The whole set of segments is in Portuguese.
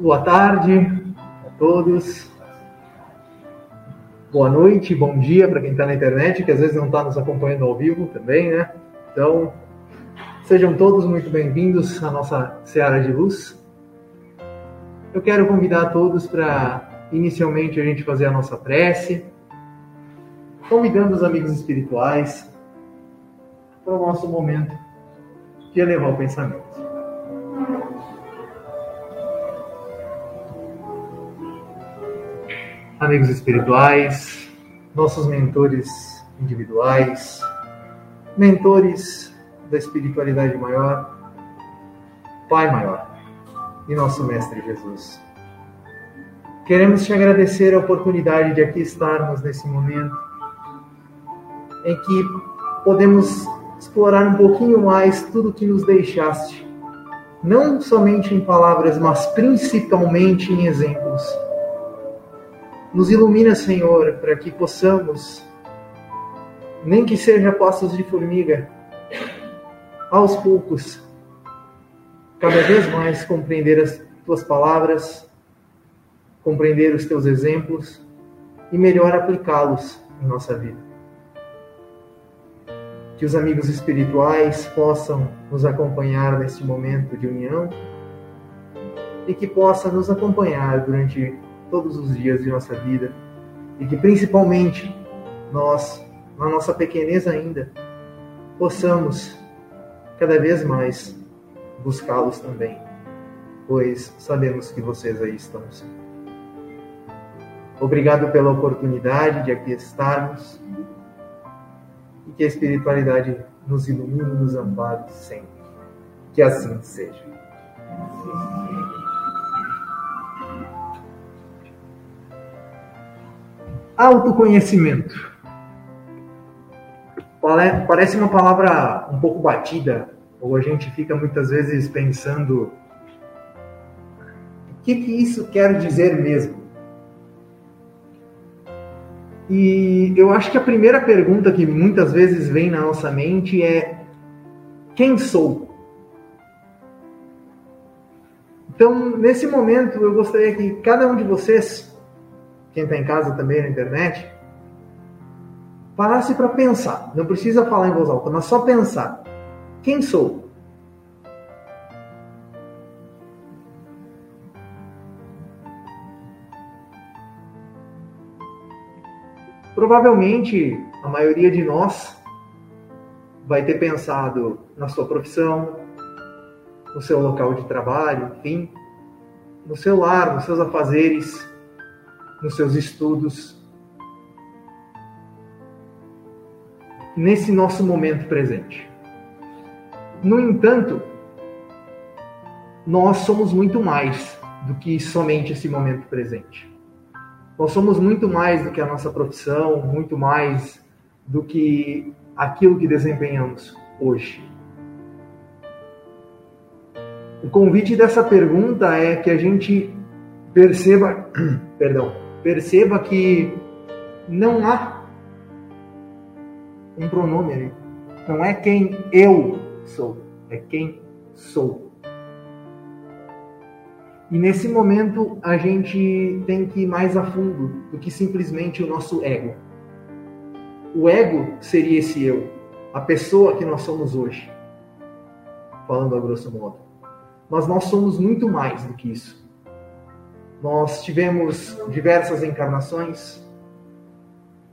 Boa tarde a todos. Boa noite, bom dia para quem está na internet, que às vezes não está nos acompanhando ao vivo também, né? Então, sejam todos muito bem-vindos à nossa Seara de Luz. Eu quero convidar todos para, inicialmente, a gente fazer a nossa prece, convidando os amigos espirituais para o nosso momento de elevar o pensamento. Amigos espirituais, nossos mentores individuais, mentores da espiritualidade maior, Pai maior e nosso Mestre Jesus. Queremos te agradecer a oportunidade de aqui estarmos nesse momento em que podemos explorar um pouquinho mais tudo que nos deixaste, não somente em palavras, mas principalmente em exemplos nos ilumina, Senhor, para que possamos, nem que seja passos de formiga, aos poucos, cada vez mais compreender as tuas palavras, compreender os teus exemplos e melhor aplicá-los em nossa vida. Que os amigos espirituais possam nos acompanhar neste momento de união e que possa nos acompanhar durante todos os dias de nossa vida e que principalmente nós, na nossa pequenez ainda, possamos cada vez mais buscá-los também, pois sabemos que vocês aí estão. Obrigado pela oportunidade de aqui estarmos e que a espiritualidade nos ilumine e nos ampare sempre. Que assim seja. Autoconhecimento. Parece uma palavra um pouco batida, ou a gente fica muitas vezes pensando: o que, que isso quer dizer mesmo? E eu acho que a primeira pergunta que muitas vezes vem na nossa mente é: quem sou? Então, nesse momento, eu gostaria que cada um de vocês quem está em casa também na internet, parasse para pensar. Não precisa falar em voz alta, mas só pensar. Quem sou? Provavelmente a maioria de nós vai ter pensado na sua profissão, no seu local de trabalho, enfim, no seu lar, nos seus afazeres, nos seus estudos, nesse nosso momento presente. No entanto, nós somos muito mais do que somente esse momento presente. Nós somos muito mais do que a nossa profissão, muito mais do que aquilo que desempenhamos hoje. O convite dessa pergunta é que a gente perceba, perdão, Perceba que não há um pronome ali. Não é quem eu sou, é quem sou. E nesse momento a gente tem que ir mais a fundo do que simplesmente o nosso ego. o ego seria esse eu, a pessoa que nós somos hoje, falando a grosso modo. Mas nós somos muito mais do que isso. Nós tivemos diversas encarnações,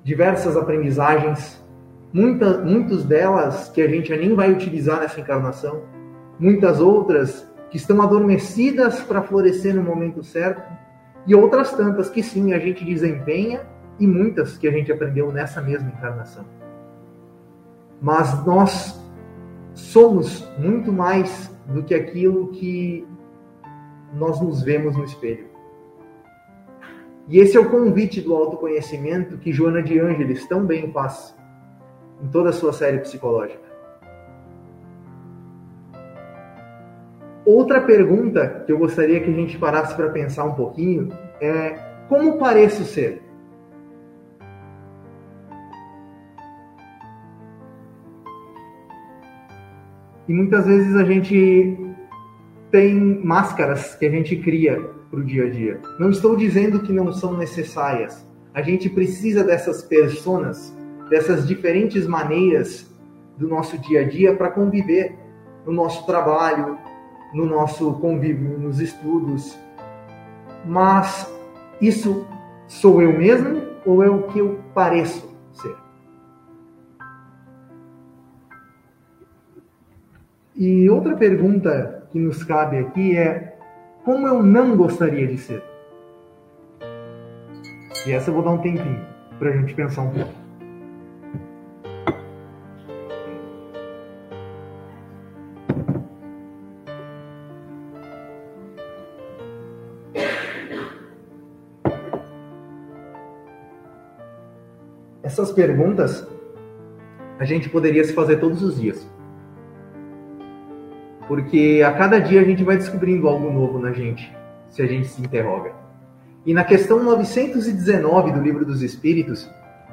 diversas aprendizagens, muitas, muitas delas que a gente nem vai utilizar nessa encarnação, muitas outras que estão adormecidas para florescer no momento certo, e outras tantas que sim a gente desempenha e muitas que a gente aprendeu nessa mesma encarnação. Mas nós somos muito mais do que aquilo que nós nos vemos no espelho. E esse é o convite do autoconhecimento que Joana de Ângeles tão bem faz em toda a sua série psicológica. Outra pergunta que eu gostaria que a gente parasse para pensar um pouquinho é como pareço ser? E muitas vezes a gente tem máscaras que a gente cria para o dia a dia. Não estou dizendo que não são necessárias. A gente precisa dessas personas, dessas diferentes maneiras do nosso dia a dia para conviver no nosso trabalho, no nosso convívio, nos estudos. Mas isso sou eu mesmo ou é o que eu pareço ser? E outra pergunta que nos cabe aqui é como eu não gostaria de ser? E essa eu vou dar um tempinho para a gente pensar um pouco. Essas perguntas a gente poderia se fazer todos os dias. Porque a cada dia a gente vai descobrindo algo novo na gente, se a gente se interroga. E na questão 919 do Livro dos Espíritos,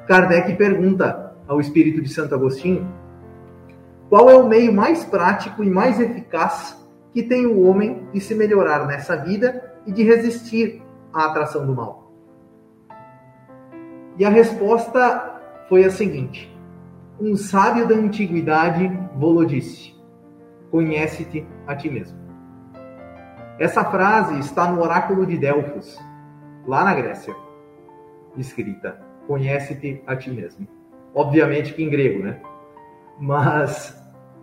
Kardec pergunta ao Espírito de Santo Agostinho qual é o meio mais prático e mais eficaz que tem o homem de se melhorar nessa vida e de resistir à atração do mal. E a resposta foi a seguinte: Um sábio da antiguidade vou disse conhece-te a ti mesmo. Essa frase está no oráculo de Delfos, lá na Grécia, escrita: conhece-te a ti mesmo. Obviamente que em grego, né? Mas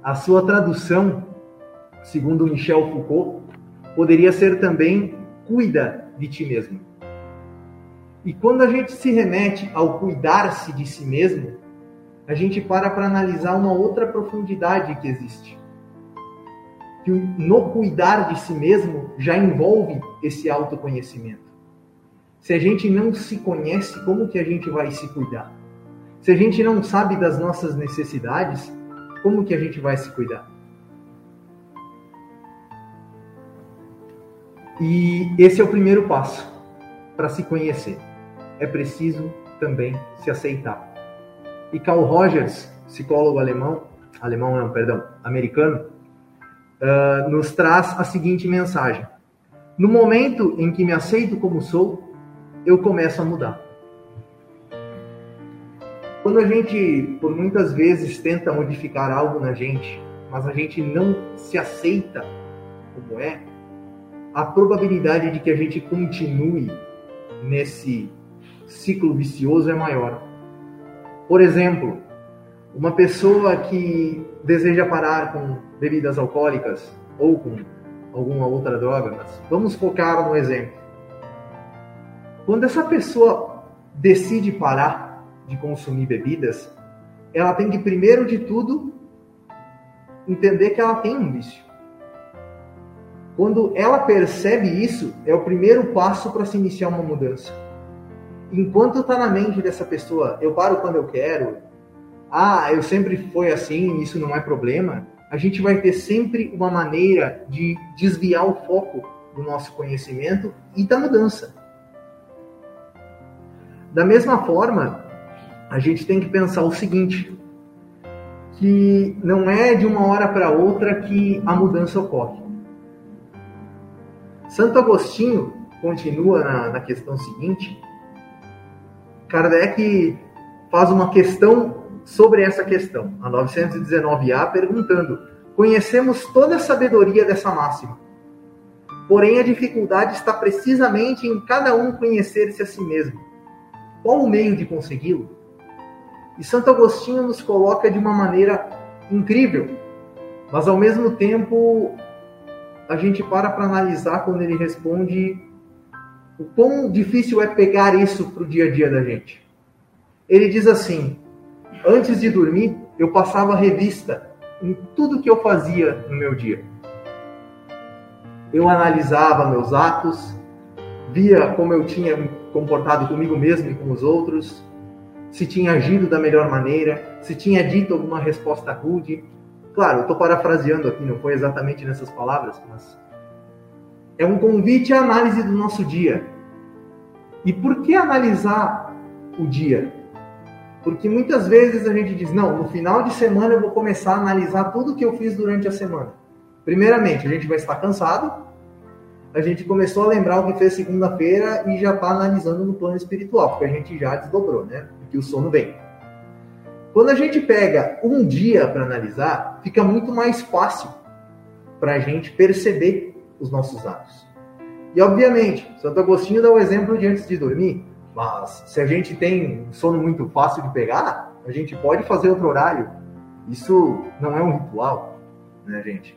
a sua tradução, segundo Michel Foucault, poderia ser também cuida de ti mesmo. E quando a gente se remete ao cuidar-se de si mesmo, a gente para para analisar uma outra profundidade que existe que no cuidar de si mesmo já envolve esse autoconhecimento. Se a gente não se conhece, como que a gente vai se cuidar? Se a gente não sabe das nossas necessidades, como que a gente vai se cuidar? E esse é o primeiro passo para se conhecer. É preciso também se aceitar. E Carl Rogers, psicólogo alemão, alemão não, perdão, americano, uh, nos traz a seguinte mensagem: No momento em que me aceito como sou, eu começo a mudar. Quando a gente, por muitas vezes, tenta modificar algo na gente, mas a gente não se aceita como é, a probabilidade de que a gente continue nesse ciclo vicioso é maior. Por exemplo, uma pessoa que deseja parar com bebidas alcoólicas ou com alguma outra droga, mas vamos focar no exemplo. Quando essa pessoa decide parar de consumir bebidas, ela tem que, primeiro de tudo, entender que ela tem um vício. Quando ela percebe isso, é o primeiro passo para se iniciar uma mudança. Enquanto está na mente dessa pessoa, eu paro quando eu quero, ah, eu sempre foi assim, isso não é problema, a gente vai ter sempre uma maneira de desviar o foco do nosso conhecimento e da mudança. Da mesma forma, a gente tem que pensar o seguinte, que não é de uma hora para outra que a mudança ocorre. Santo Agostinho continua na, na questão seguinte. Kardec faz uma questão sobre essa questão, a 919A, perguntando: Conhecemos toda a sabedoria dessa máxima. Porém, a dificuldade está precisamente em cada um conhecer-se a si mesmo. Qual o meio de consegui-lo? E Santo Agostinho nos coloca de uma maneira incrível, mas ao mesmo tempo a gente para para analisar quando ele responde o quão difícil é pegar isso para o dia a dia da gente. Ele diz assim: Antes de dormir, eu passava revista em tudo que eu fazia no meu dia. Eu analisava meus atos, via como eu tinha me comportado comigo mesmo e com os outros, se tinha agido da melhor maneira, se tinha dito alguma resposta rude. Claro, estou parafraseando aqui, não foi exatamente nessas palavras, mas é um convite à análise do nosso dia. E por que analisar o dia? Porque muitas vezes a gente diz, não, no final de semana eu vou começar a analisar tudo que eu fiz durante a semana. Primeiramente, a gente vai estar cansado, a gente começou a lembrar o que fez segunda-feira e já está analisando no plano espiritual, porque a gente já desdobrou, né? Porque o sono vem. Quando a gente pega um dia para analisar, fica muito mais fácil para a gente perceber os nossos atos. E obviamente, Santo Agostinho dá o exemplo de antes de dormir, mas se a gente tem sono muito fácil de pegar, a gente pode fazer outro horário. Isso não é um ritual, né, gente?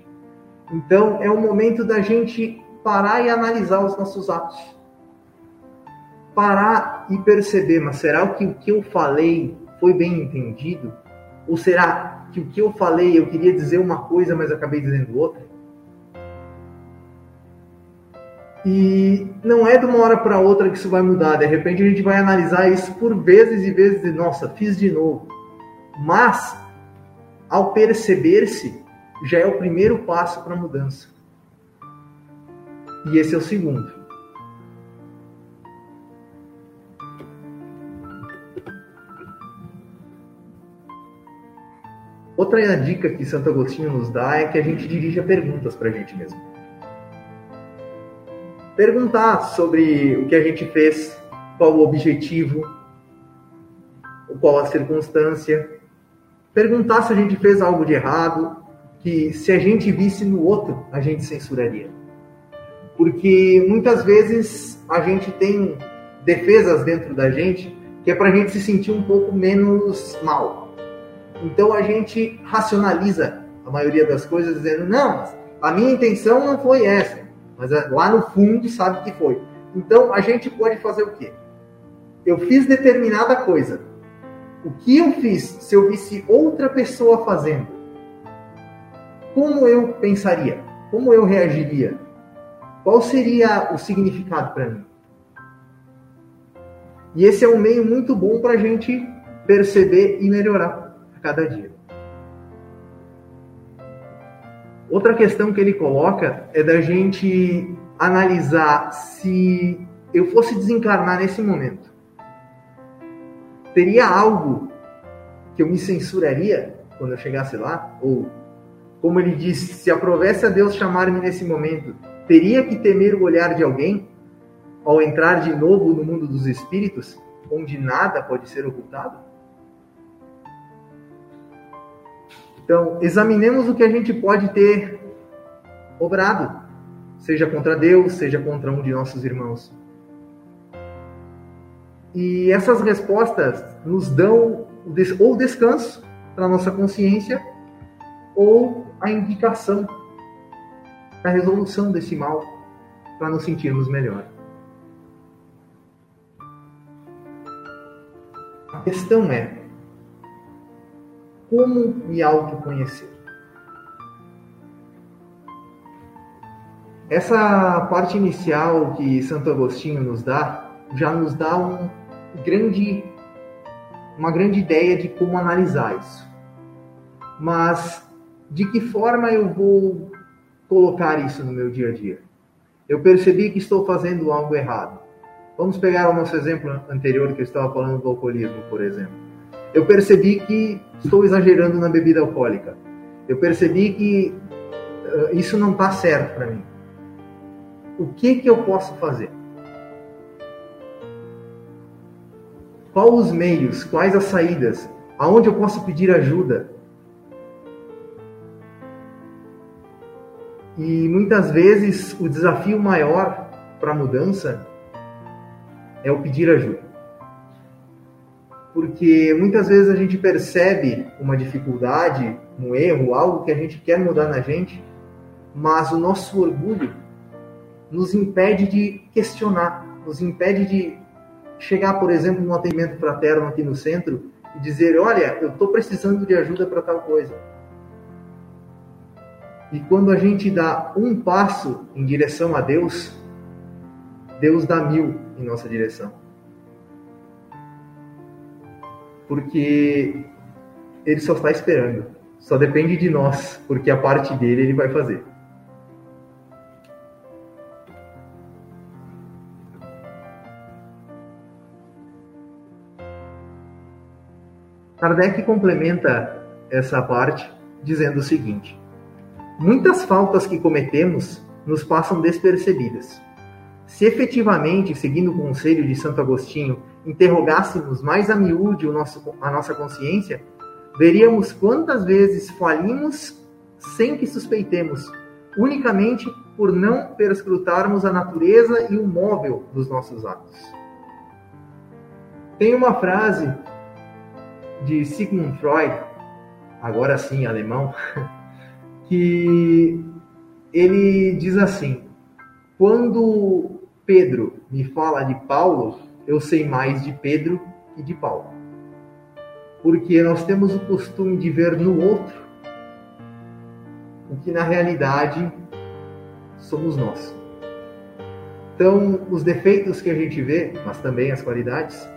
Então é o momento da gente parar e analisar os nossos atos. Parar e perceber, mas será que o que eu falei foi bem entendido? Ou será que o que eu falei eu queria dizer uma coisa, mas acabei dizendo outra? E não é de uma hora para outra que isso vai mudar. De repente a gente vai analisar isso por vezes e vezes e nossa, fiz de novo. Mas ao perceber-se já é o primeiro passo para a mudança. E esse é o segundo. Outra dica que Santo Agostinho nos dá é que a gente dirija perguntas para a gente mesmo. Perguntar sobre o que a gente fez, qual o objetivo, qual a circunstância. Perguntar se a gente fez algo de errado, que se a gente visse no outro, a gente censuraria. Porque muitas vezes a gente tem defesas dentro da gente que é para a gente se sentir um pouco menos mal. Então a gente racionaliza a maioria das coisas dizendo: não, a minha intenção não foi essa, mas é, lá no fundo sabe que foi. Então a gente pode fazer o quê? Eu fiz determinada coisa. O que eu fiz se eu visse outra pessoa fazendo? Como eu pensaria? Como eu reagiria? Qual seria o significado para mim? E esse é um meio muito bom para a gente perceber e melhorar a cada dia. Outra questão que ele coloca é da gente analisar se eu fosse desencarnar nesse momento, teria algo que eu me censuraria quando eu chegasse lá? Ou, como ele disse, se aprovesse a Deus chamar-me nesse momento, teria que temer o olhar de alguém ao entrar de novo no mundo dos espíritos, onde nada pode ser ocultado? Então, examinemos o que a gente pode ter obrado, seja contra Deus, seja contra um de nossos irmãos. E essas respostas nos dão ou descanso para nossa consciência ou a indicação a resolução desse mal para nos sentirmos melhor. A questão é como me autoconhecer. Essa parte inicial que Santo Agostinho nos dá já nos dá um grande, uma grande ideia de como analisar isso. Mas de que forma eu vou colocar isso no meu dia a dia. Eu percebi que estou fazendo algo errado. Vamos pegar o nosso exemplo anterior que eu estava falando do alcoolismo, por exemplo. Eu percebi que estou exagerando na bebida alcoólica. Eu percebi que uh, isso não está certo para mim. O que que eu posso fazer? Quais os meios? Quais as saídas? Aonde eu posso pedir ajuda? E muitas vezes o desafio maior para a mudança é o pedir ajuda. Porque muitas vezes a gente percebe uma dificuldade, um erro, algo que a gente quer mudar na gente, mas o nosso orgulho nos impede de questionar, nos impede de chegar, por exemplo, num atendimento fraterno aqui no centro e dizer: Olha, eu estou precisando de ajuda para tal coisa. E quando a gente dá um passo em direção a Deus, Deus dá mil em nossa direção. Porque Ele só está esperando. Só depende de nós, porque a parte dele Ele vai fazer. Kardec complementa essa parte dizendo o seguinte: Muitas faltas que cometemos nos passam despercebidas. Se efetivamente, seguindo o conselho de Santo Agostinho, interrogássemos mais a miúde o nosso, a nossa consciência, veríamos quantas vezes falimos sem que suspeitemos, unicamente por não perscrutarmos a natureza e o móvel dos nossos atos. Tem uma frase de Sigmund Freud, agora sim alemão, que ele diz assim: quando Pedro me fala de Paulo, eu sei mais de Pedro e de Paulo. Porque nós temos o costume de ver no outro o que na realidade somos nós. Então, os defeitos que a gente vê, mas também as qualidades,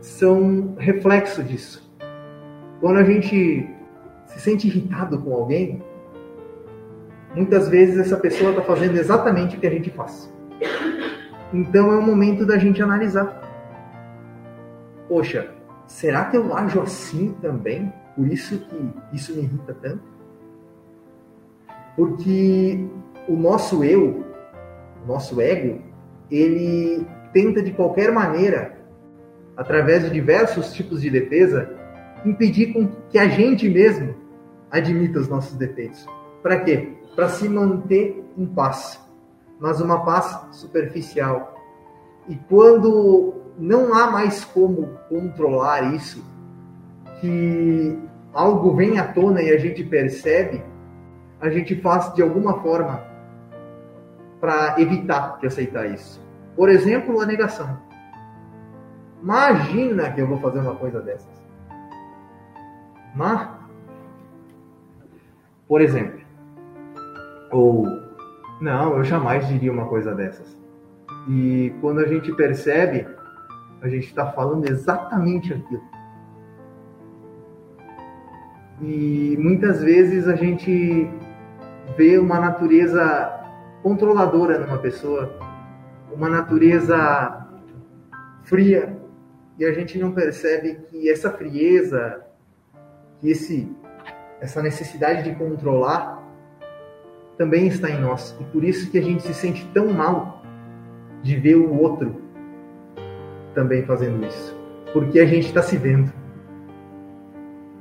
são reflexo disso. Quando a gente se sente irritado com alguém, muitas vezes essa pessoa está fazendo exatamente o que a gente faz. Então é o momento da gente analisar. Poxa, será que eu ajo assim também? Por isso que isso me irrita tanto? Porque o nosso eu, o nosso ego, ele tenta de qualquer maneira através de diversos tipos de defesa, impedir com que a gente mesmo admita os nossos defeitos. Para quê? Para se manter em paz, mas uma paz superficial. E quando não há mais como controlar isso, que algo vem à tona e a gente percebe, a gente faz de alguma forma para evitar de aceitar isso. Por exemplo, a negação. Imagina que eu vou fazer uma coisa dessas. Mas, por exemplo, ou não, eu jamais diria uma coisa dessas. E quando a gente percebe, a gente está falando exatamente aquilo. E muitas vezes a gente vê uma natureza controladora numa pessoa, uma natureza fria, e a gente não percebe que essa frieza, que esse, essa necessidade de controlar também está em nós. E por isso que a gente se sente tão mal de ver o outro também fazendo isso. Porque a gente está se vendo.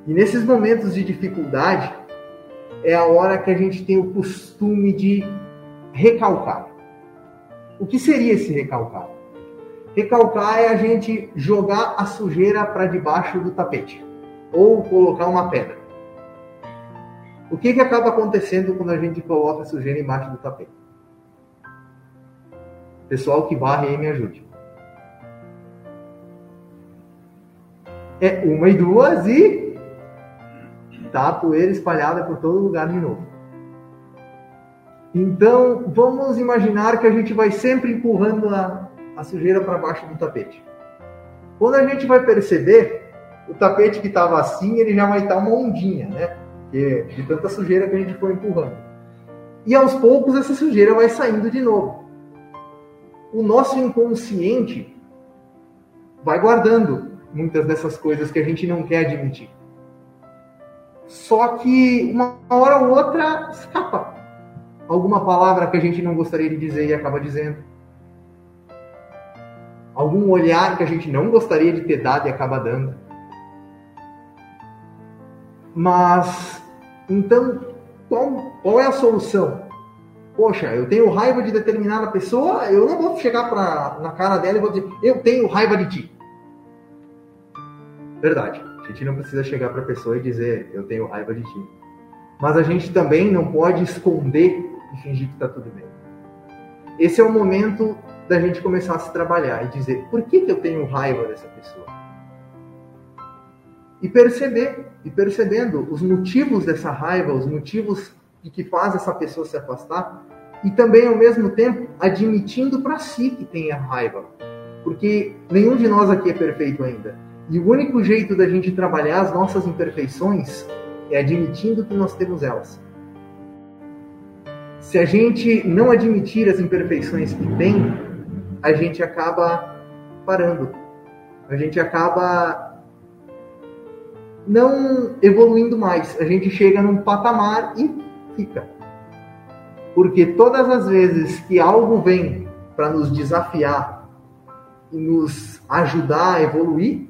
E nesses momentos de dificuldade, é a hora que a gente tem o costume de recalcar. O que seria esse recalcar? Recalcar é a gente jogar a sujeira para debaixo do tapete ou colocar uma pedra. O que, que acaba acontecendo quando a gente coloca sujeira embaixo do tapete? Pessoal que varre aí me ajude. É uma e duas e tá a poeira espalhada por todo lugar de novo. Então, vamos imaginar que a gente vai sempre empurrando a, a sujeira para baixo do tapete. Quando a gente vai perceber, o tapete que estava assim, ele já vai estar uma ondinha, né? Que, de tanta sujeira que a gente foi empurrando. E aos poucos essa sujeira vai saindo de novo. O nosso inconsciente vai guardando muitas dessas coisas que a gente não quer admitir. Só que uma hora ou outra escapa alguma palavra que a gente não gostaria de dizer e acaba dizendo algum olhar que a gente não gostaria de ter dado e acaba dando. Mas, então, qual, qual é a solução? Poxa, eu tenho raiva de determinada pessoa, eu não vou chegar pra, na cara dela e vou dizer, eu tenho raiva de ti. Verdade. A gente não precisa chegar para a pessoa e dizer, eu tenho raiva de ti. Mas a gente também não pode esconder e fingir que está tudo bem. Esse é o momento da gente começar a se trabalhar e dizer, por que, que eu tenho raiva dessa pessoa? E perceber, e percebendo os motivos dessa raiva, os motivos que faz essa pessoa se afastar, e também ao mesmo tempo admitindo para si que tem a raiva. Porque nenhum de nós aqui é perfeito ainda. E o único jeito da gente trabalhar as nossas imperfeições é admitindo que nós temos elas. Se a gente não admitir as imperfeições que tem, a gente acaba parando. A gente acaba não evoluindo mais. A gente chega num patamar e fica. Porque todas as vezes que algo vem para nos desafiar e nos ajudar a evoluir,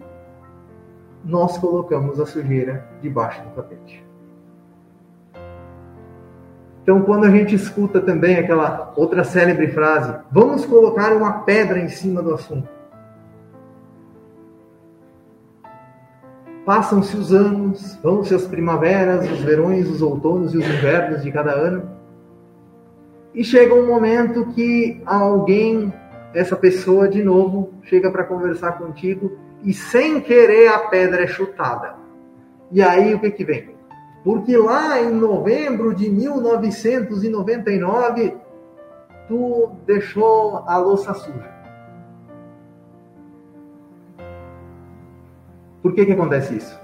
nós colocamos a sujeira debaixo do tapete. Então, quando a gente escuta também aquela outra célebre frase, vamos colocar uma pedra em cima do assunto. Passam-se os anos, vão-se as primaveras, os verões, os outonos e os invernos de cada ano. E chega um momento que alguém, essa pessoa de novo, chega para conversar contigo e sem querer a pedra é chutada. E aí o que que vem? Porque lá em novembro de 1999 tu deixou a louça suja. Por que que acontece isso?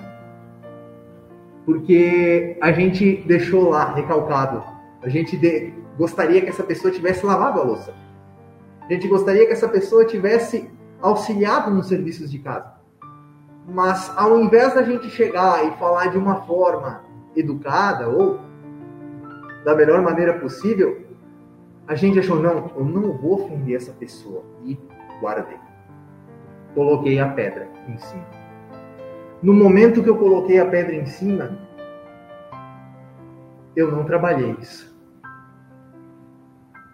Porque a gente deixou lá recalcado. A gente de... gostaria que essa pessoa tivesse lavado a louça. A gente gostaria que essa pessoa tivesse auxiliado nos serviços de casa. Mas ao invés da gente chegar e falar de uma forma educada ou da melhor maneira possível, a gente achou, não, eu não vou ofender essa pessoa. E guardei. Coloquei a pedra em cima. No momento que eu coloquei a pedra em cima, eu não trabalhei isso.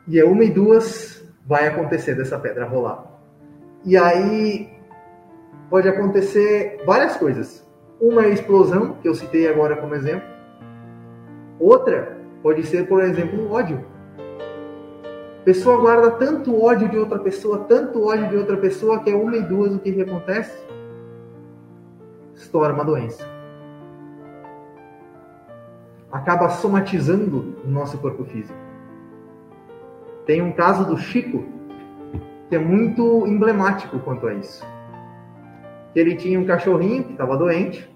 E é uma e duas vai acontecer dessa pedra rolar. E aí pode acontecer várias coisas. Uma é a explosão, que eu citei agora como exemplo. Outra pode ser, por exemplo, o ódio. A pessoa guarda tanto ódio de outra pessoa, tanto ódio de outra pessoa, que é uma e duas o que, acontece? Estoura uma doença. Acaba somatizando o nosso corpo físico. Tem um caso do Chico, que é muito emblemático quanto a isso. Ele tinha um cachorrinho que estava doente.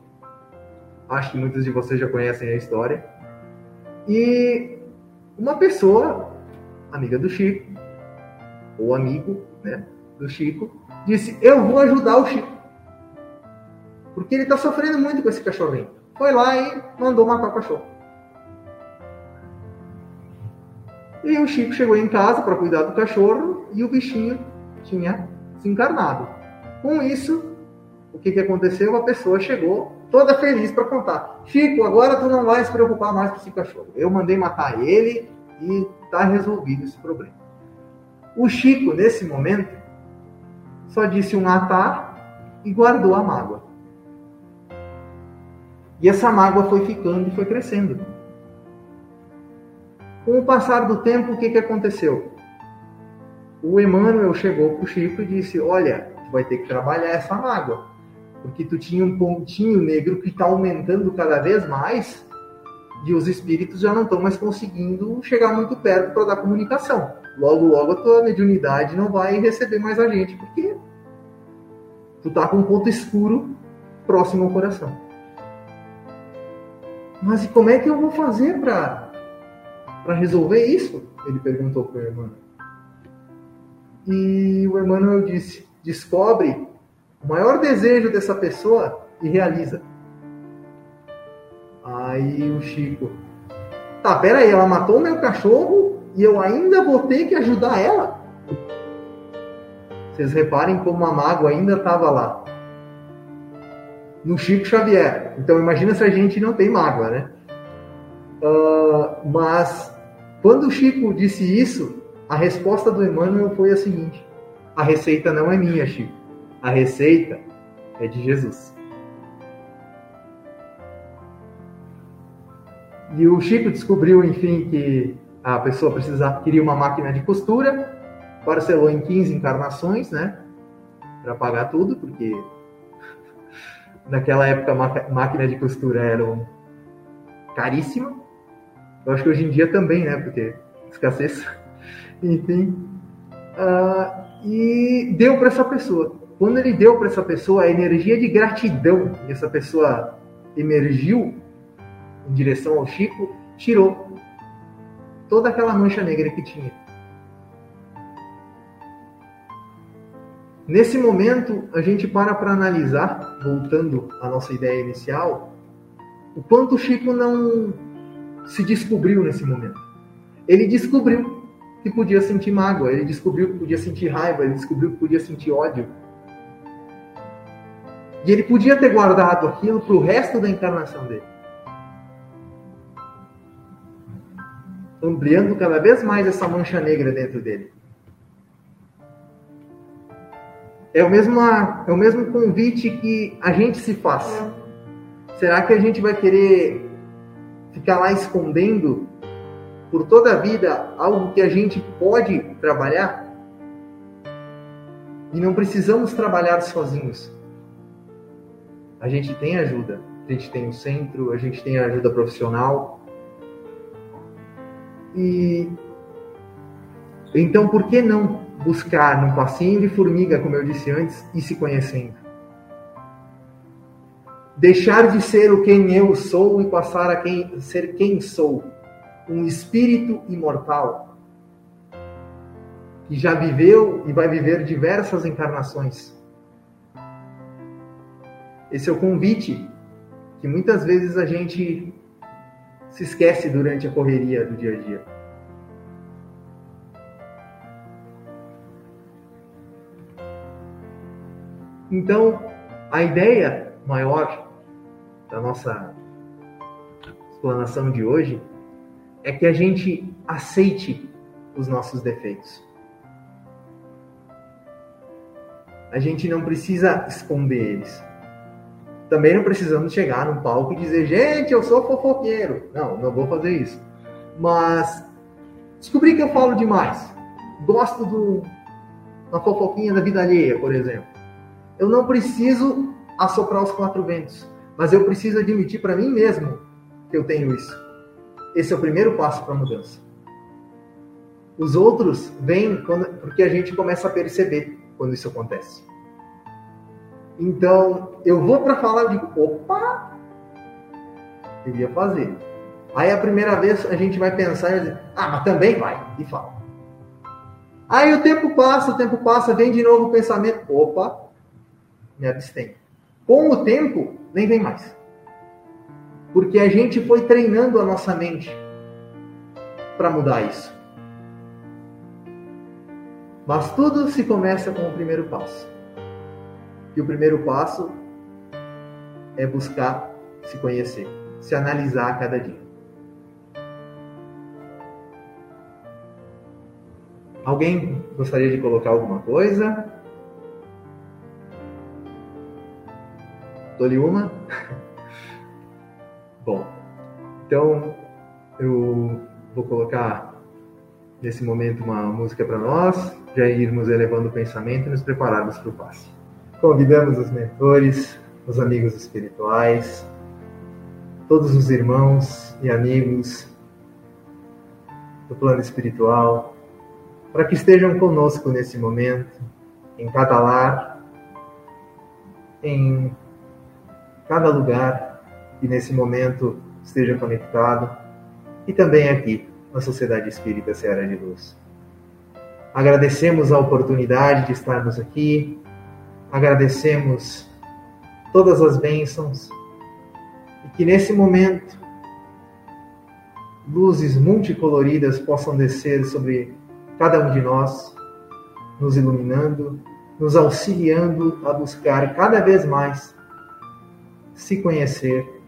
Acho que muitos de vocês já conhecem a história. E uma pessoa, amiga do Chico, ou amigo né, do Chico, disse: Eu vou ajudar o Chico. Porque ele está sofrendo muito com esse cachorrinho. Foi lá e mandou matar o cachorro. E o Chico chegou em casa para cuidar do cachorro e o bichinho tinha se encarnado. Com isso, o que, que aconteceu? A pessoa chegou toda feliz para contar. Chico, agora tu não vai se preocupar mais com esse cachorro. Eu mandei matar ele e está resolvido esse problema. O Chico, nesse momento, só disse um atar e guardou a mágoa. E essa mágoa foi ficando e foi crescendo. Com o passar do tempo, o que, que aconteceu? O Emmanuel chegou para o Chico e disse: Olha, tu vai ter que trabalhar essa mágoa, porque tu tinha um pontinho negro que está aumentando cada vez mais e os espíritos já não estão mais conseguindo chegar muito perto para dar comunicação. Logo, logo a tua mediunidade não vai receber mais a gente, porque tu tá com um ponto escuro próximo ao coração. Mas e como é que eu vou fazer para resolver isso? Ele perguntou para o Emmanuel. E o Emmanuel disse: descobre o maior desejo dessa pessoa e realiza. Aí o Chico, tá, peraí, ela matou meu cachorro e eu ainda vou ter que ajudar ela? Vocês reparem como a mágoa ainda estava lá. No Chico Xavier. Então imagina se a gente não tem mágoa, né? Uh, mas quando o Chico disse isso, a resposta do Emmanuel foi a seguinte: a receita não é minha, Chico. A receita é de Jesus. E o Chico descobriu, enfim, que a pessoa precisava, queria uma máquina de costura, parcelou em 15 encarnações, né? Para pagar tudo, porque naquela época a máquina de costura era caríssima. Eu acho que hoje em dia também, né? Porque escassez. Enfim. Uh, e deu para essa pessoa. Quando ele deu para essa pessoa a energia de gratidão, e essa pessoa emergiu em direção ao Chico, tirou toda aquela mancha negra que tinha. Nesse momento, a gente para para analisar, voltando à nossa ideia inicial, o quanto o Chico não se descobriu nesse momento. Ele descobriu que podia sentir mágoa, ele descobriu que podia sentir raiva, ele descobriu que podia sentir ódio. E ele podia ter guardado aquilo para o resto da encarnação dele. Ampliando cada vez mais essa mancha negra dentro dele. É o mesmo, é o mesmo convite que a gente se faz. Será que a gente vai querer ficar lá escondendo por toda a vida algo que a gente pode trabalhar? E não precisamos trabalhar sozinhos. A gente tem ajuda. A gente tem o centro, a gente tem a ajuda profissional. E então por que não buscar num passinho de formiga, como eu disse antes, e se conhecendo? Deixar de ser o quem eu sou e passar a quem, ser quem sou, um espírito imortal que já viveu e vai viver diversas encarnações. Esse é o convite que muitas vezes a gente se esquece durante a correria do dia a dia. Então, a ideia maior da nossa explanação de hoje é que a gente aceite os nossos defeitos. A gente não precisa esconder eles. Também não precisamos chegar num palco e dizer, gente, eu sou fofoqueiro. Não, não vou fazer isso. Mas descobri que eu falo demais. Gosto do uma fofoquinha da vida alheia, por exemplo. Eu não preciso assoprar os quatro ventos. Mas eu preciso admitir para mim mesmo que eu tenho isso. Esse é o primeiro passo para a mudança. Os outros vêm quando, porque a gente começa a perceber quando isso acontece. Então, eu vou para falar, eu digo, opa, devia fazer. Aí a primeira vez a gente vai pensar e dizer, ah, mas também vai, e fala. Aí o tempo passa, o tempo passa, vem de novo o pensamento, opa, me abstenho. Com o tempo, nem vem mais. Porque a gente foi treinando a nossa mente para mudar isso. Mas tudo se começa com o primeiro passo. E o primeiro passo é buscar se conhecer, se analisar a cada dia. Alguém gostaria de colocar alguma coisa? Dou-lhe uma? Bom, então eu vou colocar nesse momento uma música para nós, já irmos elevando o pensamento e nos prepararmos para o passe. Convidamos os mentores, os amigos espirituais, todos os irmãos e amigos do plano espiritual, para que estejam conosco nesse momento, em cada lar, em cada lugar que nesse momento esteja conectado e também aqui na Sociedade Espírita Seara de Luz. Agradecemos a oportunidade de estarmos aqui, agradecemos todas as bênçãos e que nesse momento luzes multicoloridas possam descer sobre cada um de nós, nos iluminando, nos auxiliando a buscar cada vez mais se conhecer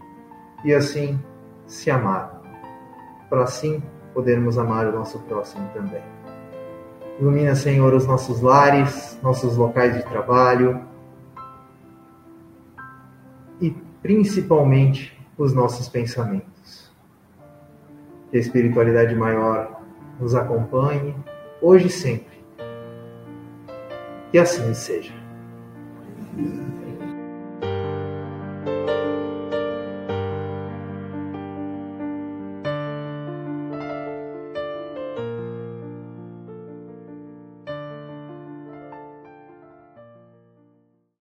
e assim se amar, para assim podermos amar o nosso próximo também. Ilumina, Senhor, os nossos lares, nossos locais de trabalho e principalmente os nossos pensamentos. Que a espiritualidade maior nos acompanhe hoje e sempre. Que assim seja.